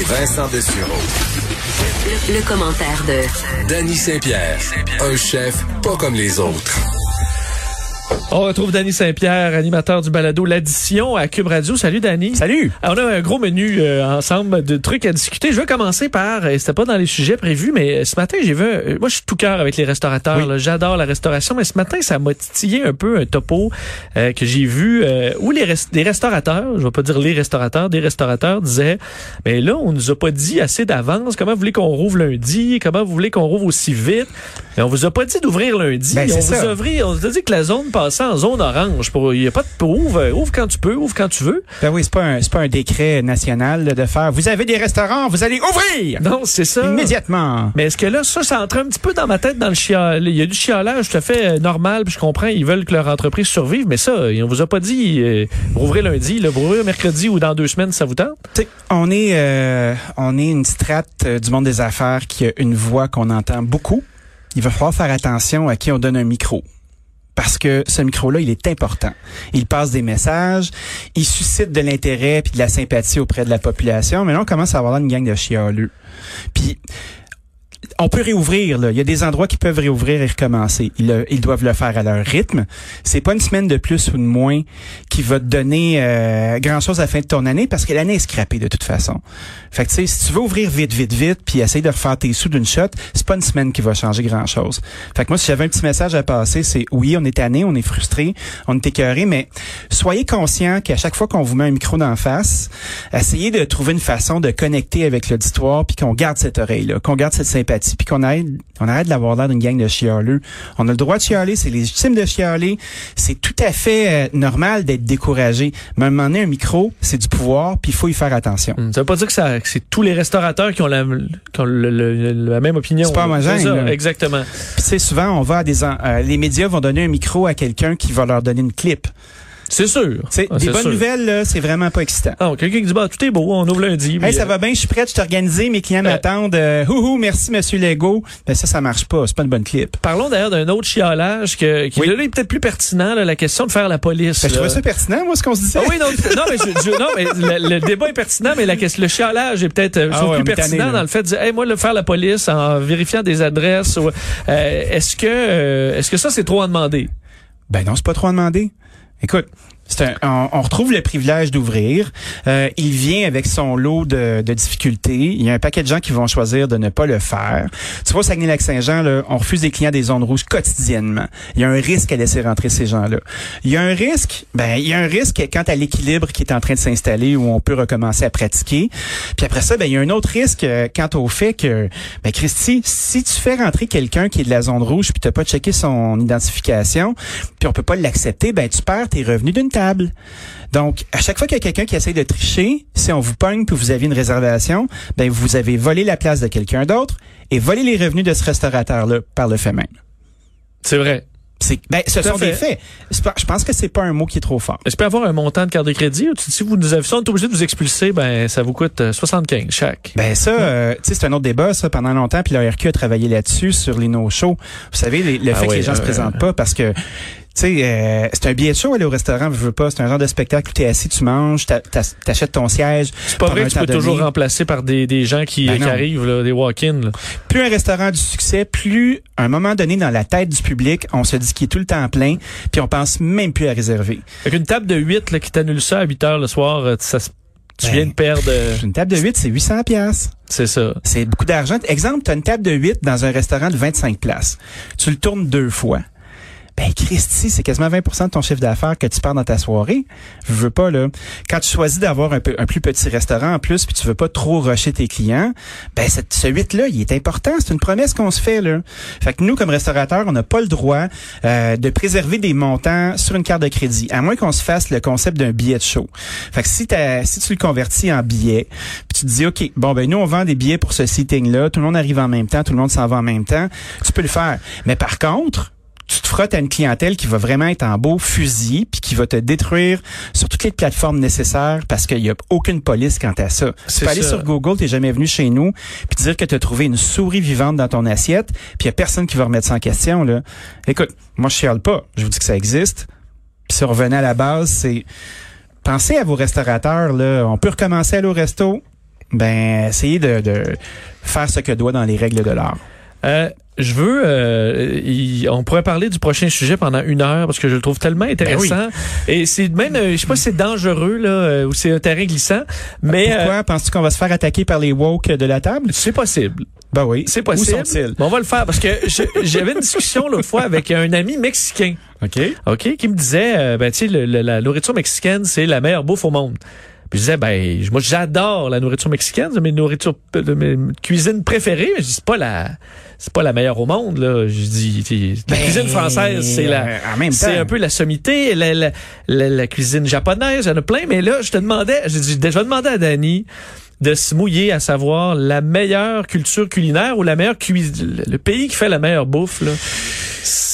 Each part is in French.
Vincent Dessureau. Le, le commentaire de Danny Saint-Pierre, un chef pas comme les autres. On retrouve Danny Saint-Pierre, animateur du balado L'Addition à Cube Radio. Salut Danny. Salut. Alors, on a un gros menu euh, ensemble de trucs à discuter. Je vais commencer par, et c'était pas dans les sujets prévus, mais ce matin j'ai vu, euh, moi je suis tout cœur avec les restaurateurs. Oui. J'adore la restauration, mais ce matin ça m'a titillé un peu un topo euh, que j'ai vu euh, où les res- des restaurateurs, je vais pas dire les restaurateurs, des restaurateurs disaient, mais là on nous a pas dit assez d'avance. Comment vous voulez qu'on rouvre lundi Comment vous voulez qu'on rouvre aussi vite Mais on vous a pas dit d'ouvrir lundi. Ben, on vous a on vous a dit que la zone passait en zone orange. Pour, il y a pas de pour ouvre, ouvre quand tu peux, ouvre quand tu veux. Ben oui, c'est pas un, pas un décret national là, de faire. Vous avez des restaurants, vous allez ouvrir Non, c'est ça. immédiatement. Mais est-ce que là, ça, ça entre un petit peu dans ma tête dans le chial. Il y a du chialage tout à fait euh, normal, puis je comprends, ils veulent que leur entreprise survive, mais ça, on vous a pas dit, euh, rouvrez lundi, là, vous rouvrez mercredi ou dans deux semaines, ça vous tente? On est euh, on est une strate du monde des affaires qui a une voix qu'on entend beaucoup. Il va falloir faire attention à qui on donne un micro. Parce que ce micro-là, il est important. Il passe des messages, il suscite de l'intérêt puis de la sympathie auprès de la population. Mais là, on commence à avoir une gang de chialeux. Puis on peut réouvrir. Là. Il y a des endroits qui peuvent réouvrir et recommencer. Ils, ils doivent le faire à leur rythme. C'est pas une semaine de plus ou de moins qui va te donner euh, grand-chose à la fin de ton année parce que l'année est scrappée de toute façon. Fait que si tu veux ouvrir vite, vite, vite, puis essayer de refaire tes sous d'une shot, c'est pas une semaine qui va changer grand-chose. Fait que moi, si j'avais un petit message à passer, c'est oui, on est tanné, on est frustré, on est écœuré, mais soyez conscient qu'à chaque fois qu'on vous met un micro d'en face, essayez de trouver une façon de connecter avec l'auditoire, puis qu'on garde cette oreille-là, qu'on garde cette sympathie, puis qu'on arrête, on arrête d'avoir l'air d'une gang de chialeux. On a le droit de chialer, c'est légitime de chialer, c'est tout à fait euh, normal d'être découragé. Mais à un moment donné, un micro, c'est du pouvoir, puis il faut y faire attention. Ça veut pas dire que, ça- que c'est tous les restaurateurs qui ont la, qui ont le- le- la même opinion. C'est pas homogène, C'est ça, exactement. Puis souvent, on va à des... euh, les médias vont donner un micro à quelqu'un qui va leur donner une clip. C'est sûr. C'est Ah, des bonnes sûr. nouvelles, là, c'est vraiment pas excitant. Ah, quelqu'un qui dit, bah, tout est beau, on ouvre lundi. Hey, ça euh, va bien, je suis prête, je suis organisé, mes clients Euh, m'attendent. Euh, houhou, merci, monsieur Lego. Ben ça, ça marche pas, c'est pas une bonne clip. Parlons d'ailleurs d'un autre chialage que, qui Oui. là, est peut-être plus pertinent, là, la question de faire la police. Ben, je trouvais ça pertinent, moi, ce qu'on se disait. Ah oui, non, non, mais, je- je- non, mais le, le débat est pertinent, mais la, question- le chialage est peut-être euh, Ah ouais, plus tanné, pertinent là. dans le fait de dire, hey, moi, le faire la police en vérifiant des adresses. ou, est-ce que, est-ce que ça, c'est trop à demander? Ben non, c'est pas trop à demander. Écoute, un- on, on retrouve le privilège d'ouvrir. Euh, il vient avec son lot de, de difficultés. Il y a un paquet de gens qui vont choisir de ne pas le faire. Tu vois, au Saguenay-Lac-Saint-Jean, on refuse des clients des zones rouges quotidiennement. Il y a un risque à laisser rentrer ces gens-là. Il y a un risque, ben il y a un risque quant à l'équilibre qui est en train de s'installer où on peut recommencer à pratiquer. Puis après ça, ben il y a un autre risque euh, quant au fait que, ben Christy, si tu fais rentrer quelqu'un qui est de la zone rouge puis t'as pas checké son identification, puis on peut pas l'accepter, ben tu perds tes revenus d'une table. Donc, à chaque fois qu'il y a quelqu'un qui essaie de tricher, si on vous pogne puis vous aviez une réservation, ben vous avez volé la place de quelqu'un d'autre et volé les revenus de ce restaurateur-là par le fait même. C'est vrai. Ben, ce Tout sont fait. des faits. Je pense que c'est pas un mot qui est trop fort. Peut y avoir un montant de carte de crédit? Ou si vous nous avez, si on est obligé de vous expulser, ben, ça vous coûte euh, 75 chaque. Ben ça, euh, tu sais, c'est un autre débat, ça, pendant longtemps, puis la RQ a travaillé là-dessus, sur les no-shows. Vous savez, les- le Ah fait que les gens se euh, présentent pas parce que, sais, euh, c'est un billet de show aller au restaurant, je veux pas, c'est un genre de spectacle où t'es assis, tu manges, t'a- t'a- t'achètes ton siège. C'est pas vrai que tu peux toujours remplacer par des, des gens qui, Ben qui arrivent, là, des walk-in. là. Plus un restaurant a du succès, plus, à un moment donné, dans la tête du public, on se dit qu'il est tout le temps plein, puis on pense même plus à réserver. Fait qu'une table de 8 là, qui t'annule ça à 8 heures le soir, euh, ça, se- tu Ben, viens de perdre... euh, Une table de 8, c'est 800 pièces. c'est ça. C'est beaucoup d'argent. Exemple, tu as une table de 8 dans un restaurant de 25 places. Tu le tournes deux fois. Ben, Christy, c'est quasiment 20% de ton chiffre d'affaires que tu perds dans ta soirée. Je veux pas, là. Quand tu choisis d'avoir un, plus petit restaurant en plus, puis tu veux pas trop rusher tes clients, ben, cette, ce 8-là, il est important. C'est une promesse qu'on se fait, là. Fait que nous, comme restaurateurs, on n'a pas le droit euh, de préserver des montants sur une carte de crédit, à moins qu'on se fasse le concept d'un billet de show. Fait que si, tu le convertis en billet, puis tu te dis, OK, bon, ben, nous, on vend des billets pour ce sitting-là, tout le monde arrive en même temps, tout le monde s'en va en même temps, tu peux le faire. Mais par contre, tu te frottes à une clientèle qui va vraiment être en beau fusil puis qui va te détruire sur toutes les plateformes nécessaires parce qu'il y a aucune police quant à ça. Tu peux aller sur Google, t'es jamais venu chez nous puis dire que tu as trouvé une souris vivante dans ton assiette puis il y a personne qui va remettre ça en question là. Écoute, moi je chiale pas, je vous dis que ça existe. Puis si on revenait à la base, c'est pensez à vos restaurateurs là, on peut recommencer à aller au resto. Ben, essayez de, de faire ce que doit dans les règles de l'art. Euh, je veux, euh, on pourrait parler du prochain sujet pendant une heure parce que je le trouve tellement intéressant. Et c'est même, euh, je sais pas si c'est dangereux là euh, ou c'est un terrain glissant, mais euh, Pourquoi penses-tu qu'on va se faire attaquer par les woke de la table? c'est possible. Ben oui. C'est possible. Où sont-ils? Bon, on va le faire parce que j'avais une discussion l'autre fois avec un ami mexicain. OK. OK, qui me disait, euh, ben, tu sais, la nourriture mexicaine, c'est la meilleure bouffe au monde. Puis je disais, ben, moi, j'adore la nourriture mexicaine, c'est mes nourritures, de mes cuisines préférées, mais je dis, c'est pas la, c'est pas la meilleure au monde, là. Je dis, la Ben, cuisine française, c'est la, euh, c'est un peu la sommité, la, la, la, la cuisine japonaise, il y en a plein, mais là, je te demandais, je dis, je vais demander à Dani de se mouiller à savoir la meilleure culture culinaire ou la meilleure cuisine, le pays qui fait la meilleure bouffe, là.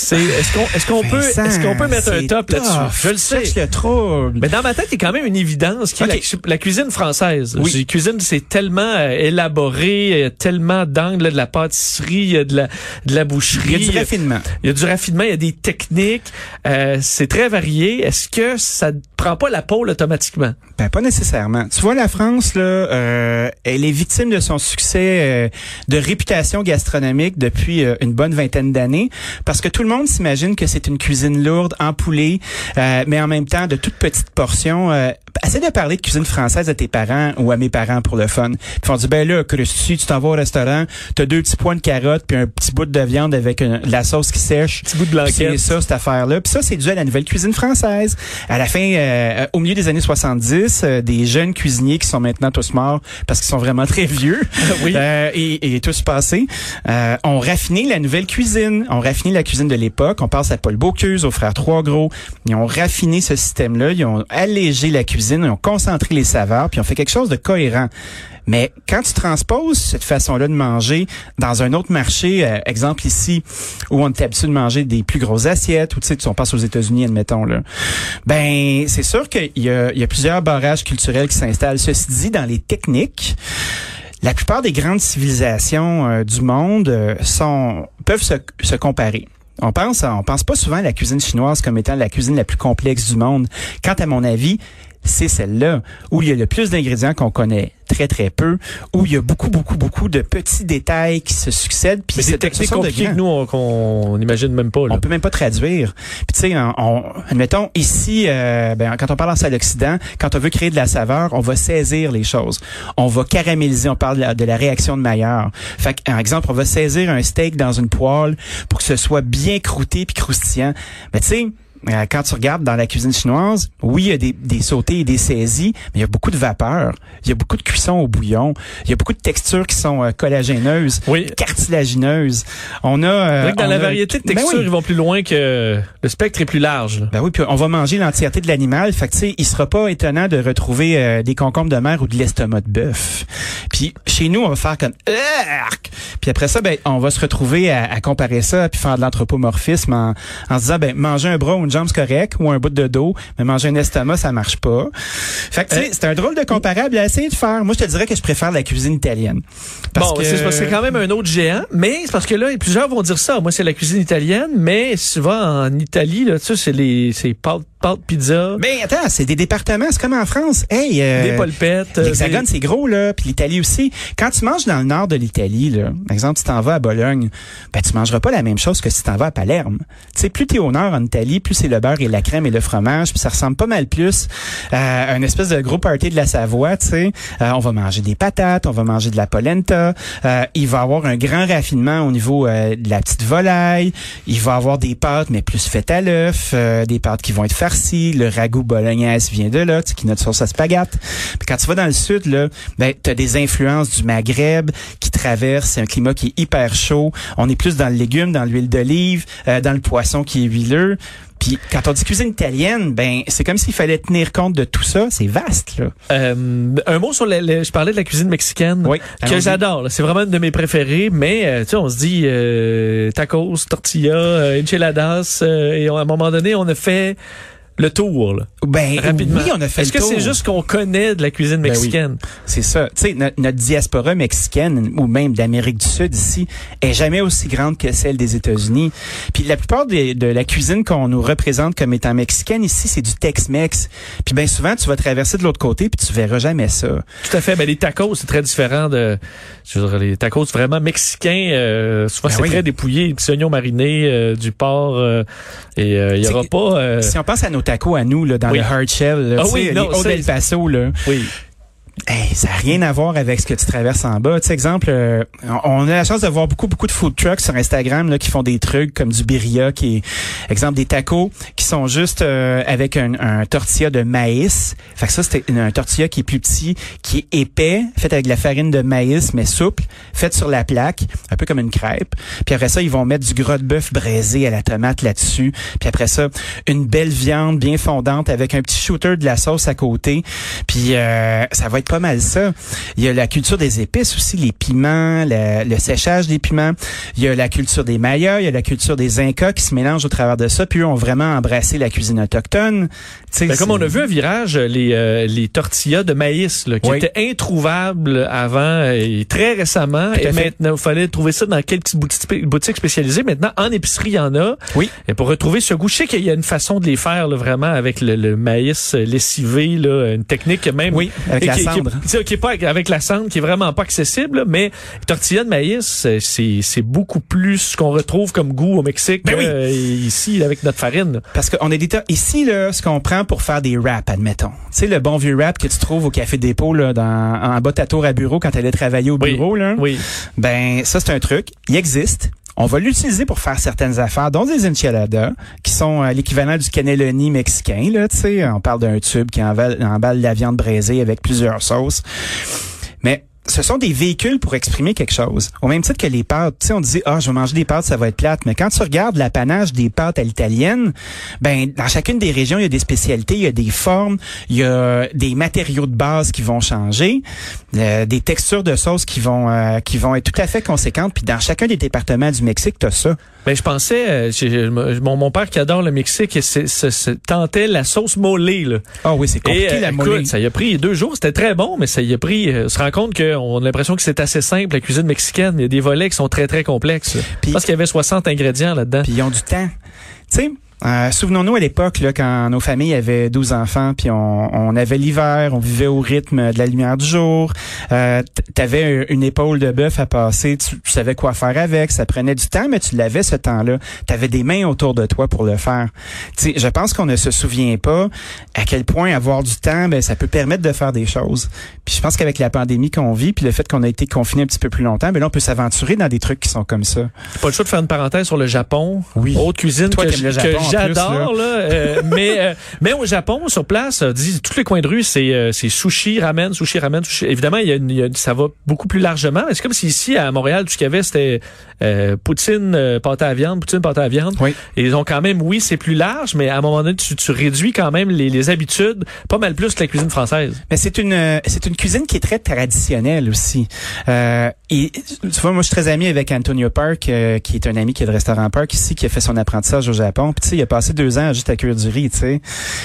C'est, est-ce qu'on, est-ce qu'on peut, est-ce qu'on peut mettre un top là-dessus? Je le sais. Cherche le trouble. Mais dans ma tête, il y a quand même une évidence qui est la, la cuisine française. Oui. La cuisine, c'est tellement euh, élaboré, il y a tellement d'angles, de la pâtisserie, il y a de la, de la boucherie. Il y a du raffinement. Il y a du raffinement, il y a des techniques. Euh, c'est très varié. Est-ce que ça prend pas la pôle automatiquement? Ben, pas nécessairement. Tu vois, la France, là, euh, elle est victime de son succès euh, de réputation gastronomique depuis euh, une bonne vingtaine d'années, parce que tout le monde s'imagine que c'est une cuisine lourde, empoulée, euh, mais en même temps de toutes petites portions. Euh, essaie de parler de cuisine française à tes parents ou à mes parents pour le fun. Puis vont dire, ben là, Christy, tu t'en vas au restaurant, t'as deux petits points de carottes puis un petit bout de viande avec une- de la sauce qui sèche. Petit bout de blanquette. C'est ça, cette affaire-là. Puis ça, c'est dû à la nouvelle cuisine française. À la fin, euh, au milieu des années 70, euh, des jeunes cuisiniers qui sont maintenant tous morts parce qu'ils sont vraiment très vieux Oui. euh, et, et tous passés, euh, ont raffiné la nouvelle cuisine. Ont raffiné la cuisine de l'époque. On pense à Paul Bocuse, aux frères Trois Gros. Ils ont raffiné ce système-là. Ils ont allégé la cuisine. Ils ont concentré les saveurs. Puis ils ont fait quelque chose de cohérent. Mais quand tu transposes cette façon-là de manger dans un autre marché, euh, exemple ici, où on est habitué de manger des plus grosses assiettes, ou tu sais, on passe aux États-Unis, admettons, là, ben c'est sûr qu'il y a, il y a plusieurs barrages culturels qui s'installent. Ceci dit, dans les techniques, la plupart des grandes civilisations euh, du monde euh, sont peuvent se, se comparer. On pense, on pense pas souvent à la cuisine chinoise comme étant la cuisine la plus complexe du monde. Quant à mon avis, c'est celle-là où il y a le plus d'ingrédients qu'on connaît très très peu, où il y a beaucoup beaucoup beaucoup de petits détails qui se succèdent. Puis c'est des techniques compliquées que nous, on, qu'on n'imagine même pas. Là. On peut même pas traduire. Puis tu sais, on, on- admettons ici, euh, ben, quand on parle en salle d'Occident, quand on veut créer de la saveur, on va saisir les choses. On va caraméliser. On parle de la, de la réaction de Maillard. Fait que, par exemple, on va saisir un steak dans une poêle pour que ce soit bien croûté puis croustillant. Mais tu sais. Euh, Quand tu regardes dans la cuisine chinoise, oui, il y a des, des sautés et des saisies, mais il y a beaucoup de vapeur. Il y a beaucoup de cuisson au bouillon. Il y a beaucoup de textures qui sont euh, collagéneuses, Oui. cartilagineuses. On a... euh, C'est vrai que dans on la a- variété de Ben textures, oui. ils vont plus loin que le spectre est plus large. là. Ben oui, puis on va manger l'entièreté de l'animal. Fait que tu sais, il sera pas étonnant de retrouver euh, des concombres de mer ou de l'estomac de bœuf. Puis chez nous, on va faire comme! Puis après ça, ben on va se retrouver à, à comparer ça puis faire de l'anthropomorphisme en, en se disant ben manger un bras ou une jambe c'est correct ou un bout de dos, mais manger un estomac ça marche pas. Fait que tu sais, Euh, c'est un drôle de comparable à essayer de faire. Moi, je te dirais que je préfère la cuisine italienne. Parce bon, que- c'est parce que quand même un autre géant, mais c'est parce que là, plusieurs vont dire ça. Moi, c'est la cuisine italienne, mais vas en Italie, là, tu sais, c'est les, c'est pâtes pâte pizza, Mais attends, c'est des départements, c'est comme en France. Hey, euh, des polpettes. euh, L'Hexagone, des- c'est gros, là. Puis l'Italie aussi. Quand tu manges dans le nord de l'Italie, là, par exemple, si tu t'en vas à Bologne, ben, tu mangeras pas la même chose que si tu t'en vas à Palerme. Tu sais, plus t'es au nord en Italie, plus c'est le beurre et la crème et le fromage, puis ça ressemble pas mal plus à un espèce de gros party de la Savoie, tu sais. Euh, on va manger des patates, on va manger de la polenta. Euh, il va avoir un grand raffinement au niveau euh, de la petite volaille. Il va avoir des pâtes, mais plus faites à l'œuf, euh, des pâtes qui vont être Le ragoût bolognaise vient de là, tu sais, qui est notre sauce à spaghetti. Puis quand tu vas dans le sud, là, ben, tu as des influences du Maghreb qui traversent un climat qui est hyper chaud. On est plus dans le légume, dans l'huile d'olive, euh, dans le poisson qui est huileux. Puis quand on dit cuisine italienne, ben c'est comme s'il fallait tenir compte de tout ça. C'est vaste, là. Euh, un mot sur le, le- je parlais de la cuisine mexicaine Oui, que j'adore. C'est vraiment une de mes préférées, mais euh, tu sais, on se dit euh, tacos, tortilla, euh, enchiladas, euh, et on- à un moment donné, on a fait le tour. Là, Ben rapidement. oui, on a fait Est-ce que c'est juste qu'on connaît de la cuisine Ben oui. mexicaine? C'est ça. Tu sais, no- notre diaspora mexicaine ou même d'Amérique du Sud ici est jamais aussi grande que celle des États-Unis. Puis la plupart des- de la cuisine qu'on nous représente comme étant mexicaine ici, c'est du Tex-Mex. Puis bien souvent, tu vas traverser de l'autre côté puis tu verras jamais ça. Tout à fait. Ben, les tacos, c'est très différent de je veux dire, les tacos vraiment mexicains. euh, souvent, Ben c'est oui. très dépouillé, des petits oignons marinés, euh, du porc, euh, et euh, il y aura pas. euh, Si on pense à nos tacos à nous là, dans Oui. le hard shell, là, Ah oui, les non, ça, del Paso, là, oui. Hey, ça n'a rien à voir avec ce que tu traverses en bas. Tu sais, exemple, euh, on a la chance de voir beaucoup, beaucoup de food trucks sur Instagram là, qui font des trucs comme du birria, qui est, exemple, des tacos qui sont juste euh, avec un, tortilla de maïs. Fait que ça, c'est un tortilla qui est plus petit, qui est épais, fait avec de la farine de maïs, mais souple, faite sur la plaque, un peu comme une crêpe. Puis après ça, ils vont mettre du gras de bœuf braisé à la tomate là-dessus. Puis après ça, une belle viande bien fondante avec un petit shooter de la sauce à côté. Puis euh, ça va être pas mal ça. Il y a la culture des épices aussi, les piments, le séchage des piments. Il y a la culture des Mayas, il y a la culture des Incas qui se mélangent au travers de ça. Puis eux ont vraiment embrassé la cuisine autochtone. Ben, comme on a vu un virage, les, euh, les tortillas de maïs là, qui Oui. étaient introuvables avant euh, et très récemment. Et fait. maintenant, il fallait trouver ça dans quelques petites boutiques, spécialisées. Maintenant, en épicerie, il y en a. Oui. Et pour retrouver ce goût, je sais qu'il y a une façon de les faire là, vraiment avec le, le maïs euh, lessivé, là, une technique même. Oui, avec la qui, qui- cendre. sais, qui est pas avec la cendre, qui est vraiment pas accessible, là, mais tortilla de maïs, euh, c'est beaucoup plus ce qu'on retrouve comme goût au Mexique Ben oui. euh, ici avec notre farine. Parce qu'on est ici là, ce qu'on prend pour faire des wraps, admettons. Tu sais le bon vieux wrap que tu trouves au café dépôt là, dans en bas de ta tour à bureau quand tu allais travailler au Oui. bureau là. Oui. Ben ça c'est un truc, il existe. On va l'utiliser pour faire certaines affaires, dont des enchiladas, qui sont euh, l'équivalent du cannelloni mexicain. Là, tu sais, on parle d'un tube qui emballe, emballe la viande braisée avec plusieurs sauces. Ce sont des véhicules pour exprimer quelque chose. Au même titre que les pâtes. Tu sais, on dit, ah, je vais manger des pâtes, ça va être plate. Mais quand tu regardes l'apanage des pâtes à l'italienne, ben, dans chacune des régions, il y a des spécialités, il y a des formes, il y a des matériaux de base qui vont changer, euh, des textures de sauce qui vont, euh, qui vont être tout à fait conséquentes. Puis dans chacun des départements du Mexique, tu as ça. Ben, je pensais, euh, mon, mon père qui adore le Mexique, se tentait la sauce molée. Là. Ah oui, c'est compliqué, Et la écoute, mollée. ça y a pris deux jours, c'était très bon, mais ça y a pris. euh, on se rend compte qu'on a l'impression que c'est assez simple, la cuisine mexicaine, il y a des volets qui sont très, très complexes. Je pense qu'il y avait 60 ingrédients là-dedans. Puis ils ont du temps. Tu sais, euh, souvenons-nous à l'époque, là, quand nos familles avaient 12 enfants, puis on, on avait l'hiver, on vivait au rythme de la lumière du jour. Euh, tu avais une épaule de bœuf à passer, tu, tu savais quoi faire avec. Ça prenait du temps, mais tu l'avais ce temps-là. Tu avais des mains autour de toi pour le faire. Tu sais, je pense qu'on ne se souvient pas à quel point avoir du temps, ben, ça peut permettre de faire des choses. Puis je pense qu'avec la pandémie qu'on vit, puis le fait qu'on a été confiné un petit peu plus longtemps, ben là, on peut s'aventurer dans des trucs qui sont comme ça. Pas le choix de faire une parenthèse sur le Japon? Oui. Autre cuisine Toi, que, le que Japon en j'adore. là, euh, mais, euh, mais au Japon, sur place, euh, dis, tous les coins de rue, c'est euh, c'est sushi, ramen, sushi, ramen, sushi. Évidemment, il y a, une- il y a- ça va beaucoup plus largement. C'est comme si ici, à Montréal, tout ce qu'il y avait, c'était euh, poutine, pâte à viande, poutine, pâte à viande. Oui. Et ils ont quand même, oui, c'est plus large, mais à un moment donné, tu, tu réduis quand même les, les habitudes pas mal plus que la cuisine française. Mais c'est une c'est une cuisine qui est très traditionnelle aussi. Euh, et tu vois, moi je suis très ami avec Antonio Park, euh, qui est un ami qui est de restaurant Park ici, qui a fait son apprentissage au Japon. Puis il a passé deux ans juste à cuire du riz, tu sais.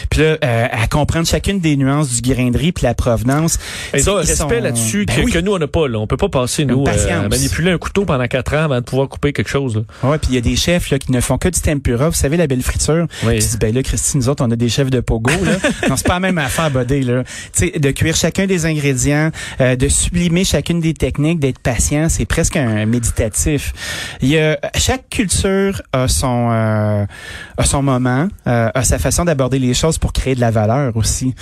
Puis là, euh, à comprendre chacune des nuances du grain de riz puis la provenance. Et ça, respect sont- là-dessus Ben que, oui. que nous, on n'a pas. Là. On peut pas passer, nous, patience. à manipuler un couteau pendant quatre ans avant de pouvoir couper quelque chose. Là. Ouais, puis il y a des chefs là, qui ne font que du tempura. Vous savez, la belle friture. Oui. Tu dis, ben là, Christine, nous autres, on a des chefs de pogo, là. non, c'est pas la même affaire, buddy, là. Tu sais, de cuire chacun des ingrédients, euh, de sublimer chacune des techniques, d'être patient, c'est presque un méditatif. Il y a, chaque culture a son, euh, a son moment, euh, a sa façon d'aborder les choses pour créer de la valeur aussi.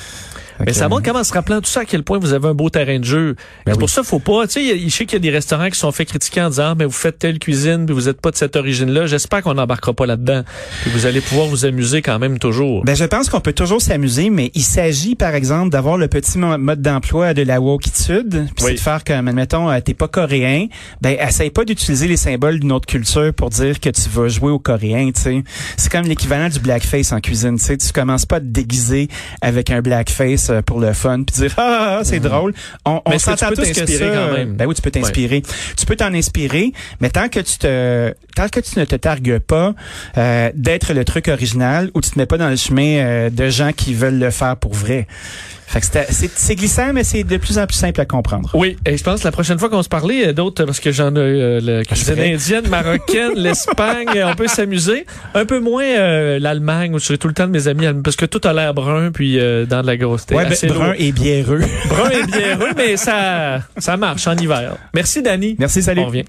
Mais ça montre comment se rappelant tout ça à quel point vous avez un beau terrain de jeu. c'est pour ça faut pas, tu sais, je sais qu'il y a des restaurants qui sont fait critiquer en disant Ah, mais vous faites telle cuisine puis vous êtes pas de cette origine-là. J'espère qu'on n'embarquera pas là-dedans. Puis vous allez pouvoir vous amuser quand même toujours. Ben, je pense qu'on peut toujours s'amuser, mais il s'agit, par exemple, d'avoir le petit mo- mode d'emploi de la wokitude, puis Oui. c'est de faire comme, admettons, euh, t'es pas coréen, ben, essaye pas d'utiliser les symboles d'une autre culture pour dire que tu vas jouer au coréen, tu sais. C'est comme l'équivalent du blackface en cuisine, tu sais. Tu commences pas à te déguiser avec un blackface euh, pour le fun, puis dire, ah, ah, ah, c'est drôle. On, on s'entend peux tous que ça, quand même? Ben oui, tu peux t'inspirer. Tu peux t'en inspirer, mais tant que tu te, tant que tu ne te targues pas euh, d'être le truc original ou tu te mets pas dans le chemin euh, de gens qui veulent le faire pour vrai. Fait que c'est- glissant, mais c'est de plus en plus simple à comprendre. Oui, et je pense que la prochaine fois qu'on se parlait, euh, d'autres, parce que j'en ai euh, la cuisine vrai? indienne, marocaine, l'Espagne, on peut s'amuser. Un peu moins euh, l'Allemagne, où je suis tout le temps de mes amis, parce que tout a l'air brun, puis euh, dans de la grosse Ouais, ben, brun lourd. et biéreux. brun et biéreux, mais ça, ça marche en hiver. Merci, Dani. Merci, salut. On revient.